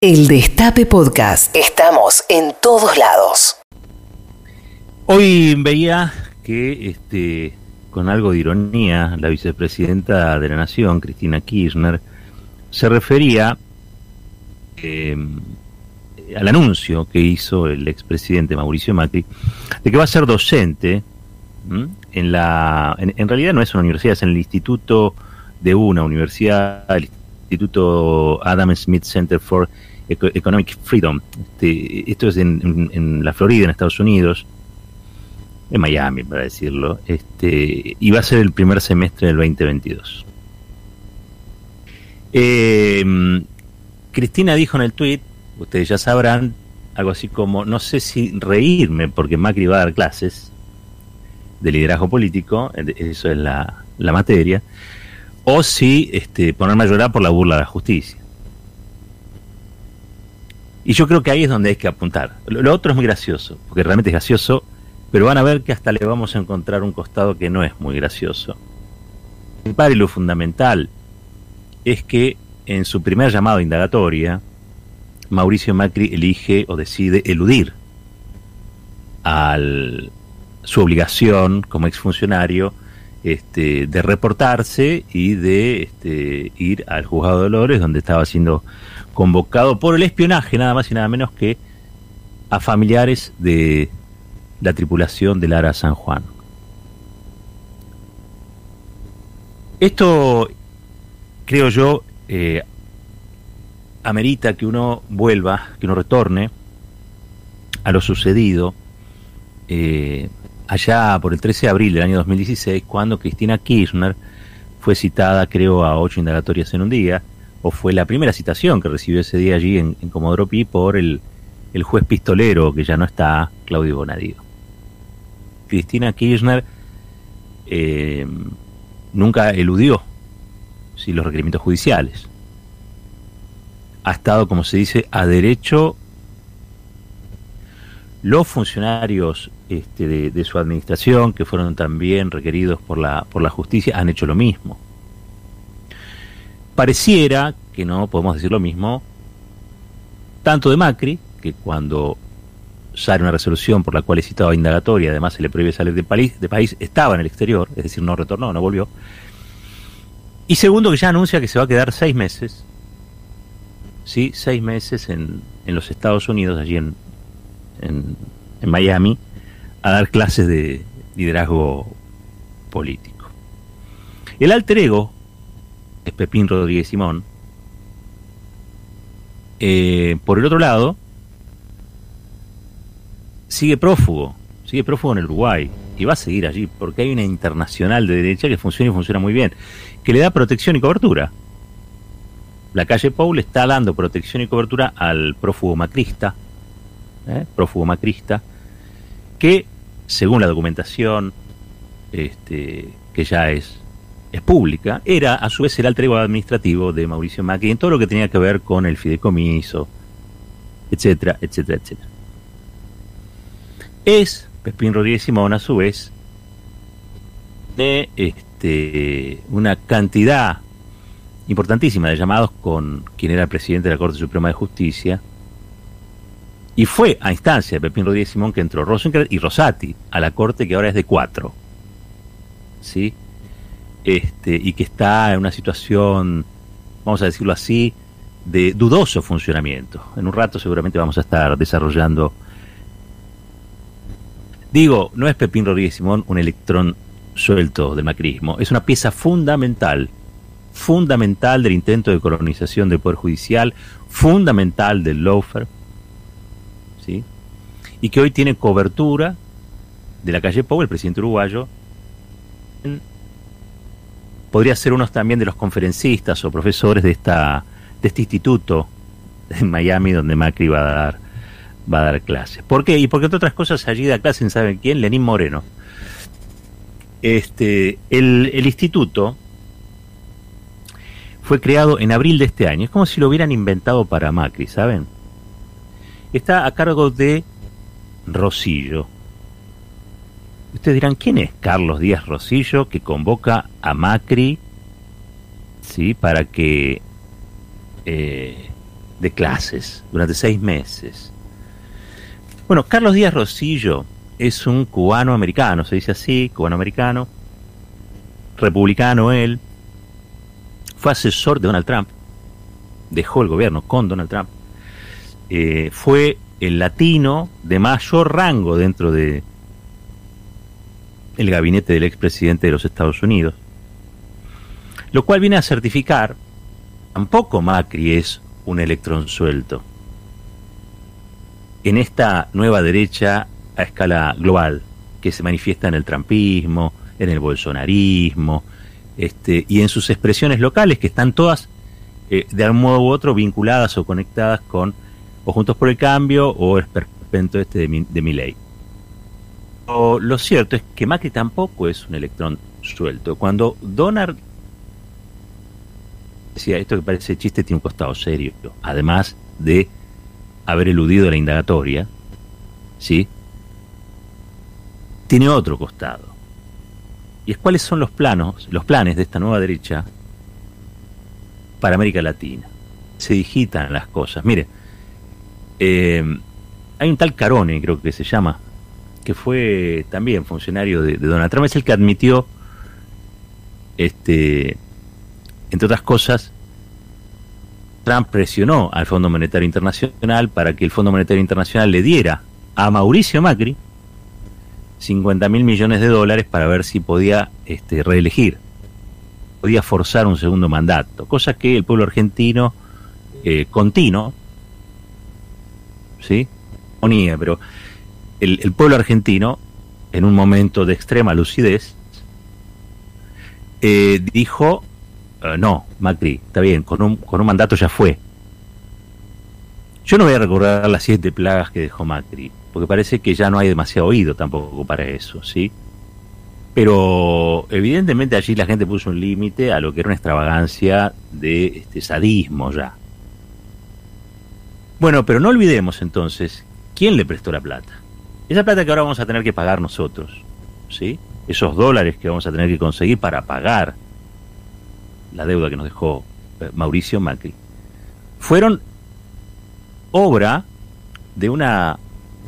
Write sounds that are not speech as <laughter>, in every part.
El Destape Podcast. Estamos en todos lados. Hoy veía que, este, con algo de ironía, la vicepresidenta de la Nación, Cristina Kirchner, se refería em, al anuncio que hizo el expresidente Mauricio Macri de que va a ser docente en la. En, realidad no es una universidad, es en el instituto de una universidad, el Instituto Adam Smith Center for Economic Freedom. Este, esto es en, la Florida, en Estados Unidos, en Miami, para decirlo, este, y va a ser el primer semestre del 2022. Em, Cristina dijo en el tweet, ustedes ya sabrán, algo así como, no sé si reírme porque Macri va a dar clases de liderazgo político, eso es la, la materia, o si este, ponerme a llorar por la burla de la justicia. Y yo creo que ahí es donde hay que apuntar. Lo, otro es muy gracioso, porque realmente es gracioso, pero van a ver que hasta le vamos a encontrar un costado que no es muy gracioso. Y lo fundamental es que en su primer llamado indagatoria, Mauricio Macri elige o decide eludir a su obligación como exfuncionario este, de reportarse y de este, ir al juzgado de Dolores, donde estaba siendo convocado por el espionaje, nada más y nada menos que a familiares de la tripulación del Ara San Juan. Esto, creo yo, eh, amerita que uno vuelva, que uno retorne a lo sucedido eh, allá por el 13 de abril del año 2016, cuando Cristina Kirchner fue citada, creo, a ocho indagatorias en un día, o fue la primera citación que recibió ese día allí en, Comodoro Pi por el, juez pistolero que ya no está, Claudio Bonadío. Cristina Kirchner eh, nunca eludió los requerimientos judiciales. Ha estado, como se dice, a derecho. Los funcionarios este, de, de, su administración, que fueron también requeridos por la, por la justicia, han hecho lo mismo pareciera que no podemos decir lo mismo tanto de Macri, que cuando sale una resolución por la cual es citado indagatoria, además se le prohíbe salir de país, de país, estaba en el exterior, es decir, no retornó, no volvió. Y segundo, que ya anuncia que se va a quedar seis meses, sí, seis meses en, en los Estados Unidos, allí en, en, en Miami, a dar clases de liderazgo político. El alter ego es Pepín Rodríguez Simón. Eh, por el otro lado, sigue prófugo, sigue prófugo en el Uruguay y va a seguir allí porque hay una internacional de derecha que funciona y funciona muy bien, que le da protección y cobertura. La calle Paul está dando protección y cobertura al prófugo macrista, ¿eh? prófugo macrista, que según la documentación este, que ya es es pública, era a su vez el alter administrativo de Mauricio Macri en todo lo que tenía que ver con el fideicomiso, etcétera, etcétera, etcétera. Es Pepín Rodríguez Simón a su vez de este, una cantidad importantísima de llamados con quien era el presidente de la Corte Suprema de Justicia, y fue a instancia de Pepín Rodríguez Simón que entró Rosencrantz y Rosati a la Corte que ahora es de cuatro. ¿Sí? Este, y que está en una situación, vamos a decirlo así, de dudoso funcionamiento. En un rato seguramente vamos a estar desarrollando. Digo, no es Pepín Rodríguez Simón un electrón suelto del macrismo, es una pieza fundamental, fundamental del intento de colonización del Poder Judicial, fundamental del lawfare, ¿sí? y que hoy tiene cobertura de la calle Pau, el presidente uruguayo, en podría ser uno también de los conferencistas o profesores de esta de este instituto en Miami donde Macri va a dar va a dar clases. ¿Por qué? Y porque entre otras cosas allí da clases, ¿saben quién? Lenín Moreno. Este, el, el instituto fue creado en abril de este año. Es como si lo hubieran inventado para Macri, ¿saben? Está a cargo de Rosillo, Ustedes dirán, ¿quién es Carlos Díaz Rosillo que convoca a Macri ¿sí? para que eh, de clases durante seis meses. Bueno, Carlos Díaz Rosillo es un cubano americano, se dice así, cubano americano, republicano él, fue asesor de Donald Trump, dejó el gobierno con Donald Trump, eh, fue el latino de mayor rango dentro de el gabinete del expresidente de los Estados Unidos, lo cual viene a certificar, tampoco Macri es un electrón suelto. En esta nueva derecha a escala global, que se manifiesta en el trampismo, en el bolsonarismo, este, y en sus expresiones locales, que están todas eh, de algún modo u otro vinculadas o conectadas con o Juntos por el Cambio o el esperpento este de mi, de mi ley. Lo cierto es que Macri tampoco es un electrón suelto. Cuando Donald decía esto que parece chiste tiene un costado serio, además de haber eludido la indagatoria, ¿sí? Tiene otro costado. Y es cuáles son los planos, los planes de esta nueva derecha para América Latina. Se digitan las cosas. Mire, eh, hay un tal Carone, creo que se llama, que fue también funcionario de, Donald Trump, es el que admitió, este, entre otras cosas, Trump presionó al Fondo Monetario Internacional para que el Fondo Monetario Internacional le diera a Mauricio Macri 50 mil millones de dólares para ver si podía este, reelegir, podía forzar un segundo mandato, cosa que el pueblo argentino eh, continuo ¿sí? Ponía, pero el, pueblo argentino, en un momento de extrema lucidez, eh, dijo, eh, no, Macri, está bien, con un, con un mandato ya fue. Yo no voy a recordar las siete plagas que dejó Macri, porque parece que ya no hay demasiado oído tampoco para eso, ¿sí? Pero evidentemente allí la gente puso un límite a lo que era una extravagancia de este, sadismo ya. Bueno, pero no olvidemos entonces quién le prestó la plata. Esa plata que ahora vamos a tener que pagar nosotros, ¿sí? Esos dólares que vamos a tener que conseguir para pagar la deuda que nos dejó eh, Mauricio Macri, fueron obra de una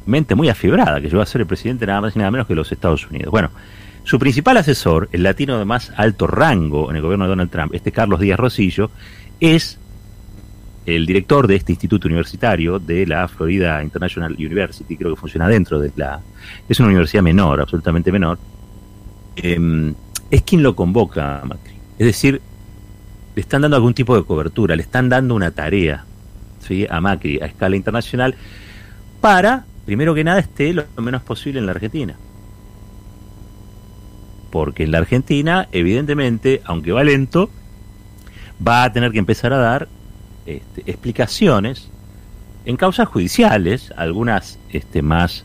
mente muy afibrada que llegó a ser el presidente nada más y nada menos que los Estados Unidos. Bueno, su principal asesor, el latino de más alto rango en el gobierno de Donald Trump, este Carlos Díaz Rosillo, es el director de este instituto universitario de la Florida International University, creo que funciona dentro de la... Es una universidad menor, absolutamente menor, em, es quien lo convoca a Macri. Es decir, le están dando algún tipo de cobertura, le están dando una tarea a Macri a escala internacional para, primero que nada, esté lo menos posible en la Argentina. Porque en la Argentina, evidentemente, aunque va lento, va a tener que empezar a dar este, explicaciones en causas judiciales, algunas este, más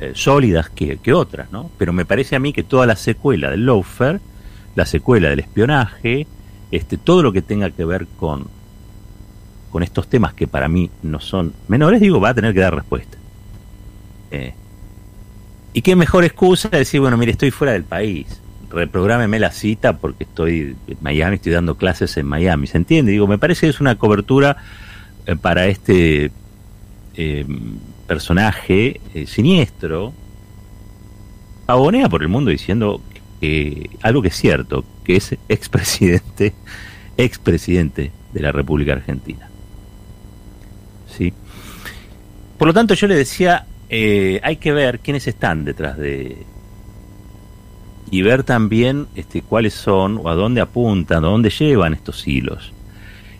eh, sólidas que, otras, ¿no? Pero me parece a mí que toda la secuela del lawfare, la secuela del espionaje, este, todo lo que tenga que ver con, con estos temas que para mí no son menores, digo, va a tener que dar respuesta. Eh, y qué mejor excusa decir, bueno, mire, estoy fuera del país reprográmeme la cita porque estoy en Miami, estoy dando clases en Miami, ¿se entiende? Digo, me parece que es una cobertura eh, para este eh, personaje eh, siniestro, abonea por el mundo diciendo algo que es cierto, que es expresidente, <laughs> expresidente de la República Argentina. ¿Sí? Por lo tanto, yo le decía, hay que ver quiénes están detrás de y ver también este, cuáles son o a dónde apuntan, a dónde llevan estos hilos.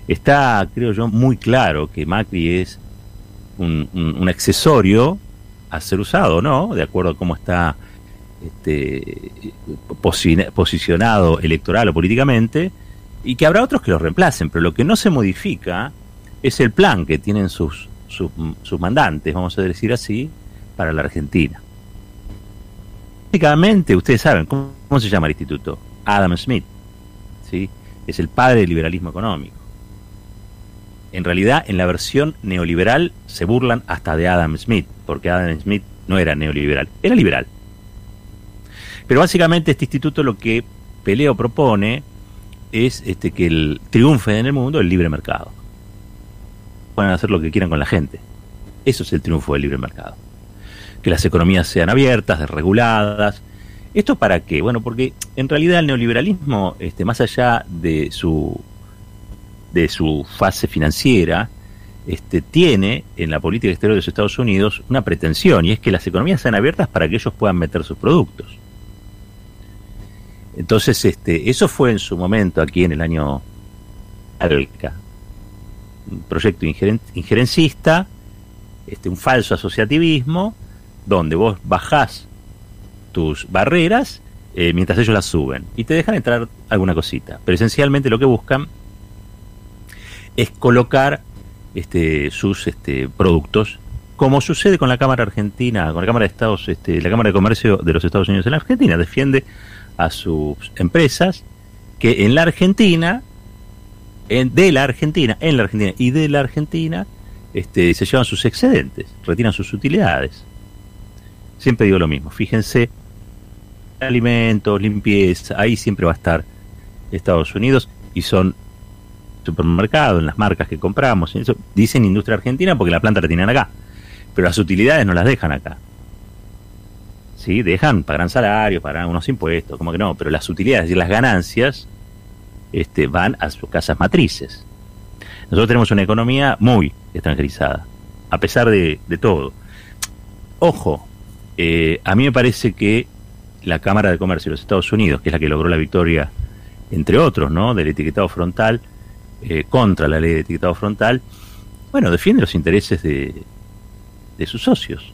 Está, creo yo, muy claro que Macri es un, un, accesorio a ser usado, ¿no? De acuerdo a cómo está este, posicionado electoral o políticamente, y que habrá otros que lo reemplacen, pero lo que no se modifica es el plan que tienen sus, sus, sus mandantes, vamos a decir así, para la Argentina. Básicamente, ustedes saben, ¿cómo, se llama el instituto? Adam Smith. ¿sí? Es el padre del liberalismo económico. En realidad, en la versión neoliberal se burlan hasta de Adam Smith, porque Adam Smith no era neoliberal, era liberal. Pero básicamente este instituto lo que Peleo propone es este, que el triunfe en el mundo el libre mercado. puedan hacer lo que quieran con la gente. Eso es el triunfo del libre mercado. Que las economías sean abiertas, desreguladas. ¿Esto para qué? Bueno, porque en realidad el neoliberalismo, este, más allá de su, de su fase financiera, este, tiene en la política exterior de los Estados Unidos una pretensión, y es que las economías sean abiertas para que ellos puedan meter sus productos. Entonces, este, eso fue en su momento aquí en el año Alca, un proyecto injerencista, este, un falso asociativismo, donde vos bajás tus barreras eh, mientras ellos las suben y te dejan entrar alguna cosita. Pero esencialmente lo que buscan es colocar este, sus este, productos, como sucede con la Cámara Argentina, con la Cámara de Estados, este, la Cámara de Comercio de los Estados Unidos en la Argentina, defiende a sus empresas que en la Argentina, en, de la Argentina, en la Argentina y de la Argentina, este, se llevan sus excedentes, retiran sus utilidades. Siempre digo lo mismo, fíjense, alimentos, limpieza, ahí siempre va a estar Estados Unidos y son supermercados, en las marcas que compramos, eso, dicen industria argentina porque la planta la tienen acá, pero las utilidades no las dejan acá. ¿Sí? Dejan, pagarán salarios, pagarán unos impuestos, como que no, pero las utilidades y las ganancias este, van a sus casas matrices. Nosotros tenemos una economía muy extranjerizada, a pesar de, todo. Ojo, eh, a mí me parece que la Cámara de Comercio de los Estados Unidos, que es la que logró la victoria, entre otros, ¿no? del etiquetado frontal, eh, contra la ley de etiquetado frontal, bueno, defiende los intereses de, de sus socios.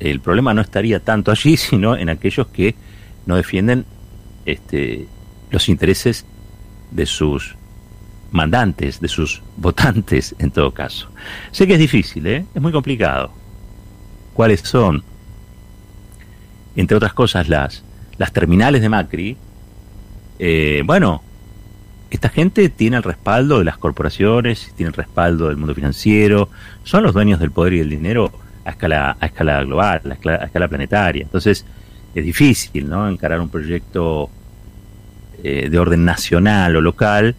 El problema no estaría tanto allí, <laughs> sino en aquellos que no defienden este, los intereses de sus mandantes, de sus votantes en todo caso. Sé que es difícil, ¿eh? es muy complicado. ¿Cuáles son? Entre otras cosas, las, las terminales de Macri. Eh, bueno, esta gente tiene el respaldo de las corporaciones, tiene el respaldo del mundo financiero, son los dueños del poder y del dinero a escala, a escala global, a escala, planetaria. Entonces, es difícil, ¿no? Encarar un proyecto eh, de orden nacional o local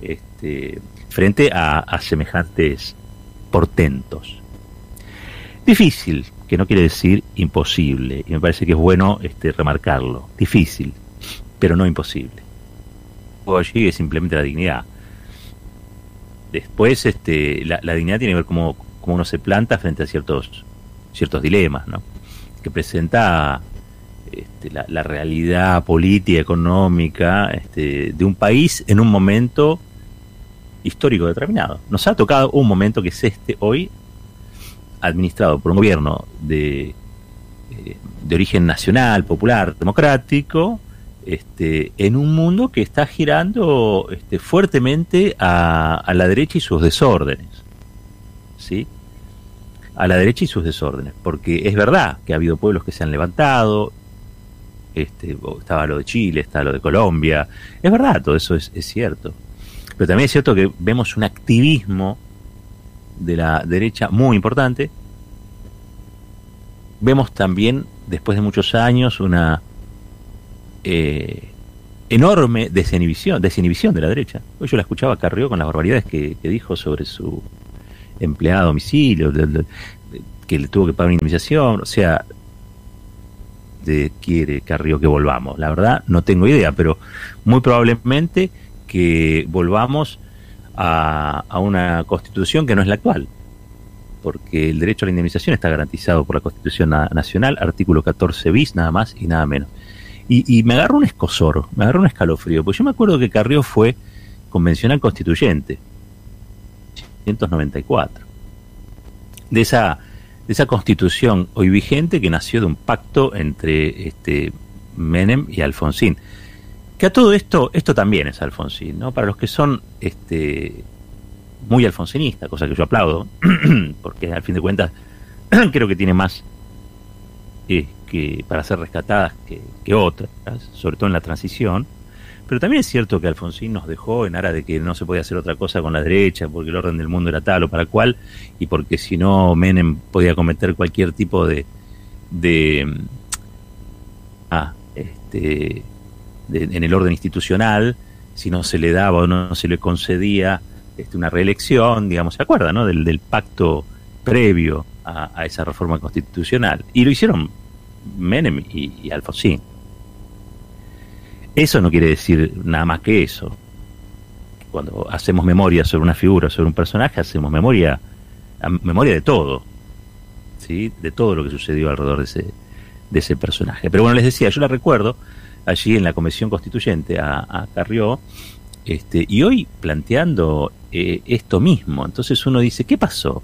este, frente a, semejantes portentos. Difícil, que no quiere decir imposible, y me parece que es bueno este, remarcarlo. Difícil, pero no imposible allí es simplemente la dignidad. Después, este, la, dignidad tiene que ver cómo, cómo, uno se planta frente a ciertos, ciertos dilemas, ¿no? Que presenta este, la, realidad política, económica este, de un país en un momento histórico determinado. Nos ha tocado un momento que es este hoy, administrado por un gobierno de, eh, de origen nacional, popular, democrático, este, en un mundo que está girando este, fuertemente a, la derecha y sus desórdenes. ¿Sí? A la derecha y sus desórdenes. Porque es verdad que ha habido pueblos que se han levantado. Este, estaba lo de Chile, está lo de Colombia. Es verdad, todo eso es, es cierto. Pero también es cierto que vemos un activismo de la derecha muy importante. Vemos también, después de muchos años, una eh, enorme desinhibición, desinhibición de la derecha. Hoy yo la escuchaba Carrió con las barbaridades que, dijo sobre su empleado a domicilio, que le tuvo que pagar una indemnización, o sea, de, quiere Carrió que volvamos. La verdad no tengo idea, pero muy probablemente que volvamos a, a una constitución que no es la actual, porque el derecho a la indemnización está garantizado por la Constitución Nacional, artículo 14 bis, nada más y nada menos. Y, me agarró un escosor, me agarró un escalofrío, porque yo me acuerdo que Carrió fue convencional constituyente, 194, de esa, de esa constitución hoy vigente que nació de un pacto entre este Menem y Alfonsín. Que a todo esto, esto también es Alfonsín, ¿no? Para los que son este, muy alfonsinistas, cosa que yo aplaudo, <clears throat> porque al fin de cuentas <clears throat> creo que tiene más eh, que para ser rescatadas que, otras, sobre todo en la transición. Pero también es cierto que Alfonsín nos dejó en aras de que no se podía hacer otra cosa con la derecha, porque el orden del mundo era tal o para cual, y porque si no Menem podía cometer cualquier tipo de, de ah, este, en el orden institucional, si no se le daba o no se le concedía este, una reelección, digamos, ¿se acuerdan, no? Del, del pacto previo a, esa reforma constitucional. Y lo hicieron Menem y, y Alfonsín. Eso no quiere decir nada más que eso. Cuando hacemos memoria sobre una figura, sobre un personaje, hacemos memoria, memoria de todo, ¿sí? de todo lo que sucedió alrededor de ese, de ese personaje. Pero bueno, les decía, yo la recuerdo allí en la Comisión Constituyente a, Carrió, este, y hoy planteando eh, esto mismo. Entonces uno dice, ¿qué pasó?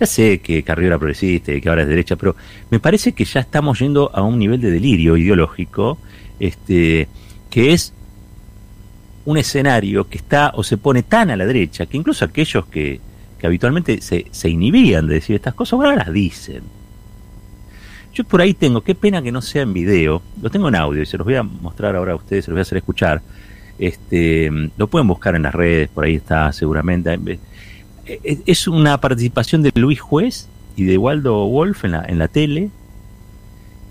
Ya sé que Carrió era progresista y que ahora es derecha, pero me parece que ya estamos yendo a un nivel de delirio ideológico, este, que es un escenario que está o se pone tan a la derecha que incluso aquellos que, que habitualmente se, se inhibían de decir estas cosas, ahora las dicen. Yo por ahí tengo, qué pena que no sea en video, lo tengo en audio y se los voy a mostrar ahora a ustedes, se los voy a hacer escuchar. Este, lo pueden buscar en las redes, por ahí está seguramente. Eh, es una participación de Luis Juez y de Waldo Wolf en la, en la tele.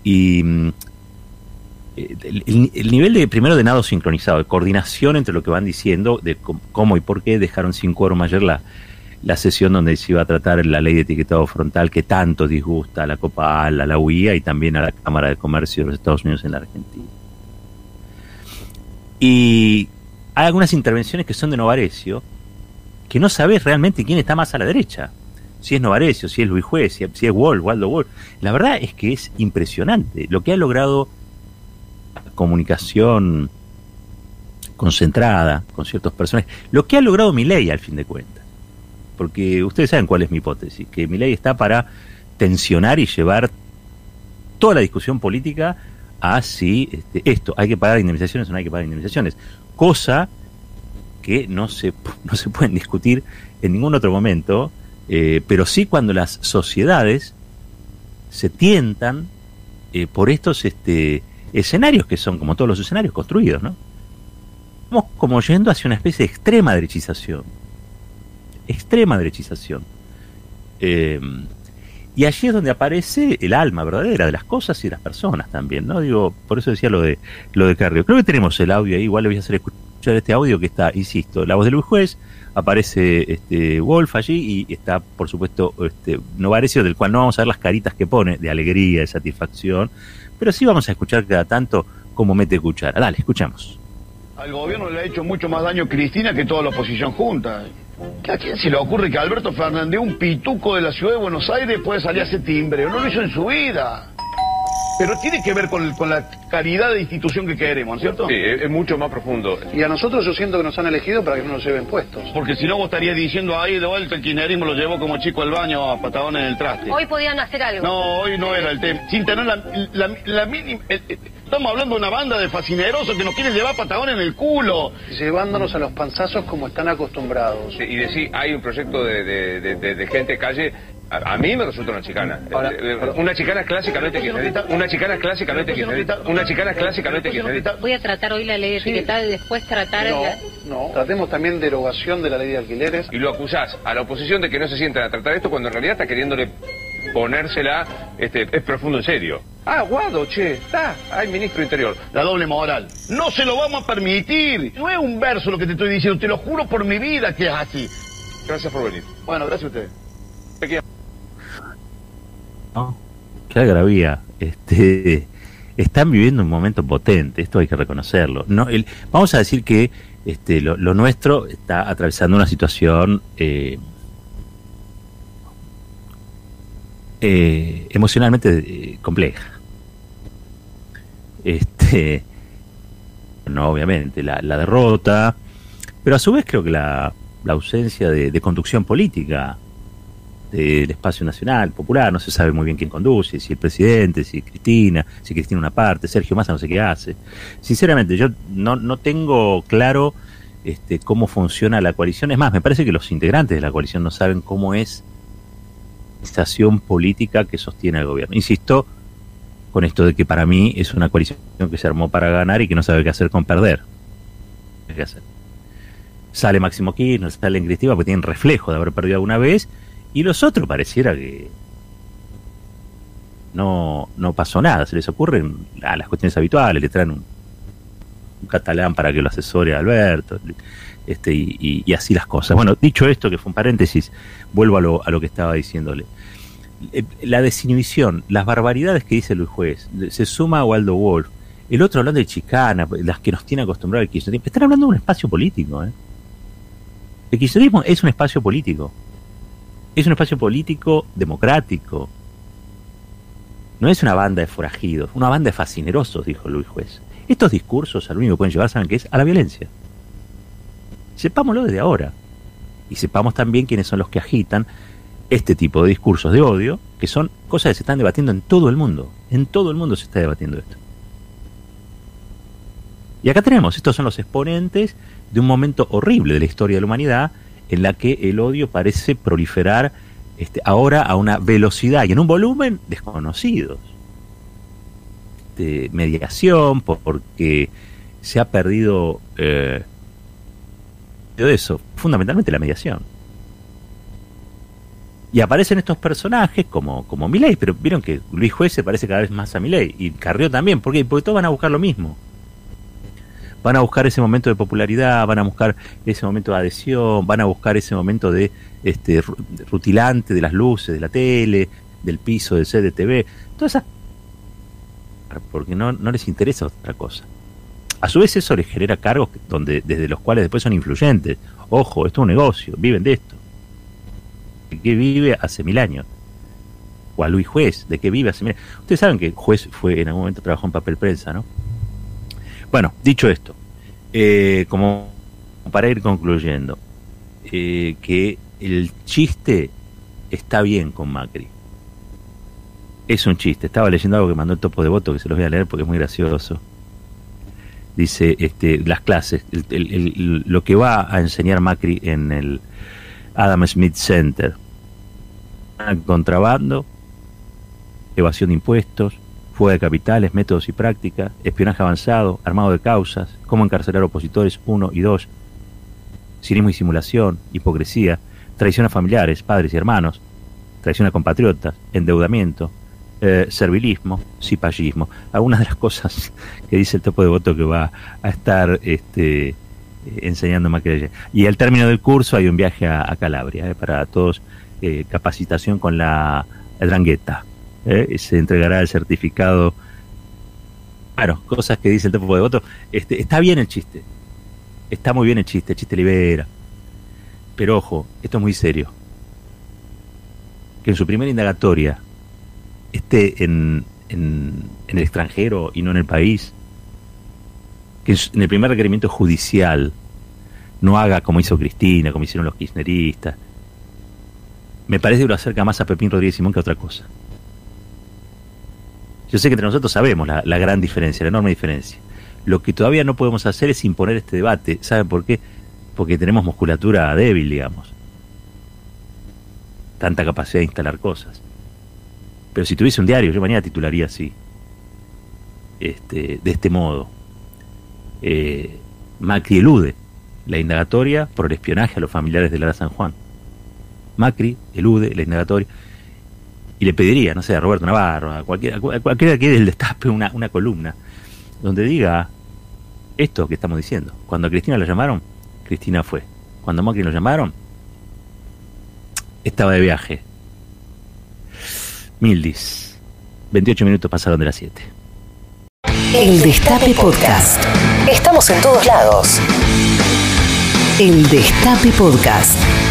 Y mm, eh, el, nivel de, primero, de nado sincronizado, de coordinación entre lo que van diciendo, de cómo y por qué dejaron sin quórum ayer la, la sesión donde se iba a tratar la ley de etiquetado frontal que tanto disgusta a la Copa a la UIA y también a la Cámara de Comercio de los Estados Unidos en la Argentina. Y hay algunas intervenciones que son de Novarecio, que no sabes realmente quién está más a la derecha. Si es Novarecio, si es Luis Juez, si, es Wolf, Waldo Wolf. La verdad es que es impresionante lo que ha logrado comunicación concentrada con ciertos personajes. Lo que ha logrado ley al fin de cuentas. Porque ustedes saben cuál es mi hipótesis, que ley está para tensionar y llevar toda la discusión política a si este, esto, hay que pagar indemnizaciones o no hay que pagar indemnizaciones. Cosa que no se, <laughs> no se pueden discutir en ningún otro momento, eh, pero sí cuando las sociedades se tientan eh, por estos este, escenarios que son como todos los escenarios construidos, ¿no? Estamos como yendo hacia una especie de extrema derechización. Extrema derechización. Eh, y allí es donde aparece el alma verdadera de las cosas y de las personas también, ¿no? Digo, por eso decía lo de lo de Carrio. Creo que tenemos el audio ahí, igual le voy a hacer escuchar este audio que está, insisto, la voz de Luis Juez, aparece este Wolf allí y está, por supuesto, este Novarecio, del cual no vamos a ver las caritas que pone de alegría, de satisfacción, pero sí vamos a escuchar cada tanto como mete cuchara. Dale, escuchamos. Al gobierno le ha hecho mucho más daño Cristina que toda la oposición junta. ¿A quién se le ocurre que Alberto Fernández, un pituco de la ciudad de Buenos Aires, puede salir a ese timbre? No lo hizo en su vida. Pero tiene que ver con, con, la calidad de institución que queremos, ¿cierto? Sí, es, mucho más profundo. Y a nosotros yo siento que nos han elegido para que no nos lleven puestos. Porque si no vos estarías diciendo ahí de vuelta el kirchnerismo lo llevó como chico al baño a patadones en el traste. Hoy podían hacer algo. No, hoy no era el tema. Sin tener la, mínima... estamos hablando de una banda de fascinerosos que nos quieren llevar patadones en el culo. Llevándonos a los panzazos como están acostumbrados. y decir, hay un proyecto de, de, de, de gente calle a, mí me resulta una chicana. Eh, eh, una chicana clásicamente kirchnerista. Una chicana clásicamente kirchnerista. Una chicana clásicamente kirchnerista. Voy a tratar hoy la ley de etiquetado y después tratar... No, no. Tratemos también derogación de la ley de alquileres. Y lo acusás a la oposición de que no se sientan a tratar esto cuando en realidad está queriéndole ponérsela este, es profundo en serio. Ah, Guado, che, está, hay ministro interior. La doble moral. No se lo vamos a permitir. No es un verso lo que te estoy diciendo, te lo juro por mi vida que es así. Gracias por venir. Bueno, gracias a ustedes. ¿no? Qué agravía. Este, están viviendo un momento potente, esto hay que reconocerlo. No, vamos a decir que este, lo, nuestro está atravesando una situación eh, eh, emocionalmente eh, compleja. Este, no, obviamente, la, derrota, pero a su vez creo que la, ausencia de conducción política del espacio nacional, popular, no se sabe muy bien quién conduce, si el presidente, si Cristina, si Cristina una parte, Sergio Massa no sé qué hace. Sinceramente, yo no, no tengo claro este, cómo funciona la coalición. Es más, me parece que los integrantes de la coalición no saben cómo es la estación política que sostiene el gobierno. Insisto con esto de que para mí es una coalición que se armó para ganar y que no sabe qué hacer con perder. ¿Qué hacer? Sale Máximo Kirchner, sale en Cristina porque tienen reflejo de haber perdido alguna vez y los otros pareciera que no, no pasó nada, se les ocurren a las cuestiones habituales, le traen un, catalán para que lo asesore a Alberto, este, y, así las cosas. Bueno, dicho esto, que fue un paréntesis, vuelvo a lo, a lo que estaba diciéndole. Eh, la desinhibición, las barbaridades que dice Luis Juez, se suma a Waldo Wolf, el otro hablando de chicana, las que nos tiene acostumbrado el kirchnerismo, están hablando de un espacio político. ¿eh? El kirchnerismo es un espacio político, es un espacio político democrático, no es una banda de forajidos, una banda de fascinerosos, dijo Luis Juez. Estos discursos al único que pueden llevar, ¿saben qué es? A la violencia. Sepámoslo desde ahora. Y sepamos también quiénes son los que agitan este tipo de discursos de odio, que son cosas que se están debatiendo en todo el mundo. En todo el mundo se está debatiendo esto. Y acá tenemos, estos son los exponentes de un momento horrible de la historia de la humanidad en la que el odio parece proliferar este, ahora a una velocidad y en un volumen desconocidos. De mediación, porque se ha perdido eh, eso, fundamentalmente la mediación. Y aparecen estos personajes como, como Milei, pero vieron que Luis Juez se parece cada vez más a Milei, y Carrió también, ¿por Porque todos van a buscar lo mismo. Van a buscar ese momento de popularidad, van a buscar ese momento de adhesión, van a buscar ese momento de este rutilante de las luces, de la tele, del piso del CDTV, todas esas porque no, no les interesa otra cosa. A su vez eso les genera cargos donde, desde los cuales después son influyentes. Ojo, esto es un negocio, viven de esto. ¿De qué vive hace mil años? O a Luis Juez, ¿de qué vive hace mil años? Ustedes saben que Juez fue en algún momento trabajó en papel prensa, ¿no? Bueno, dicho esto, eh, como para ir concluyendo, eh, que el chiste está bien con Macri. Es un chiste. Estaba leyendo algo que mandó el topo de voto, que se los voy a leer porque es muy gracioso dice este, las clases, lo que va a enseñar Macri en el Adam Smith Center. Contrabando, evasión de impuestos, fuga de capitales, métodos y prácticas, espionaje avanzado, armado de causas, cómo encarcelar opositores 1 y 2, cinismo y simulación, hipocresía, traición a familiares, padres y hermanos, traición a compatriotas, endeudamiento, eh, servilismo, cipallismo, algunas de las cosas <laughs> que dice el topo de voto que va a estar este, enseñando Macri. Y al término del curso hay un viaje a, Calabria eh, para todos, eh, capacitación con la drangueta. se entregará el certificado. Claro, cosas que dice el topo de voto. Este, está bien el chiste, está muy bien el chiste, el chiste libera. Pero ojo, esto es muy serio. Que en su primera indagatoria esté en, en, el extranjero y no en el país, que en el primer requerimiento judicial no haga como hizo Cristina, como hicieron los kirchneristas, me parece que lo acerca más a Pepín Rodríguez Simón que a otra cosa. Yo sé que entre nosotros sabemos la, gran diferencia, la enorme diferencia. Lo que todavía no podemos hacer es imponer este debate. ¿Saben por qué? Porque tenemos musculatura débil, digamos. Tanta capacidad de instalar cosas. Pero si tuviese un diario, yo mañana titularía así. Este, de este modo. Eh, Macri elude la indagatoria por el espionaje a los familiares de Lara San Juan. Macri elude la indagatoria y le pediría, no sé, a Roberto Navarro, a cualquiera, a cualquiera que del destape una, una columna donde diga esto que estamos diciendo. Cuando a Cristina la llamaron, Cristina fue. Cuando a Macri lo llamaron, estaba de viaje. Mildis. 28 minutos pasaron de las 7. El Destape Podcast. Estamos en todos lados. El Destape Podcast.